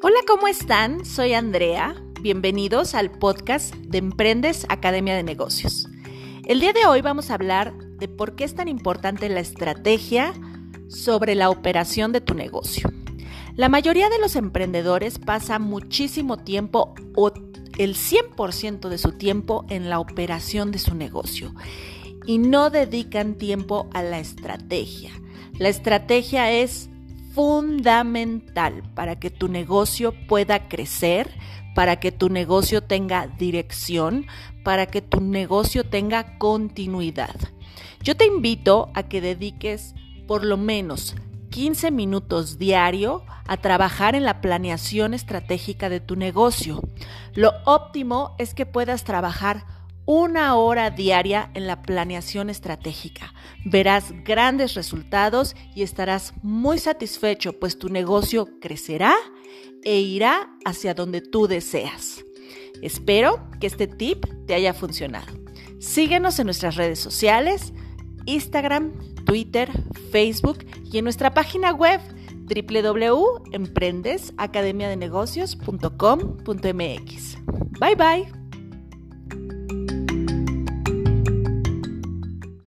Hola, ¿cómo están? Soy Andrea. Bienvenidos al podcast de Emprendes Academia de Negocios. El día de hoy vamos a hablar de por qué es tan importante la estrategia sobre la operación de tu negocio. La mayoría de los emprendedores pasa muchísimo tiempo o el 100% de su tiempo en la operación de su negocio y no dedican tiempo a la estrategia. La estrategia es fundamental para que tu negocio pueda crecer, para que tu negocio tenga dirección, para que tu negocio tenga continuidad. Yo te invito a que dediques por lo menos 15 minutos diario a trabajar en la planeación estratégica de tu negocio. Lo óptimo es que puedas trabajar una hora diaria en la planeación estratégica. Verás grandes resultados y estarás muy satisfecho, pues tu negocio crecerá e irá hacia donde tú deseas. Espero que este tip te haya funcionado. Síguenos en nuestras redes sociales, Instagram, Twitter, Facebook y en nuestra página web www.emprendesacademiadenegocios.com.mx. Bye bye.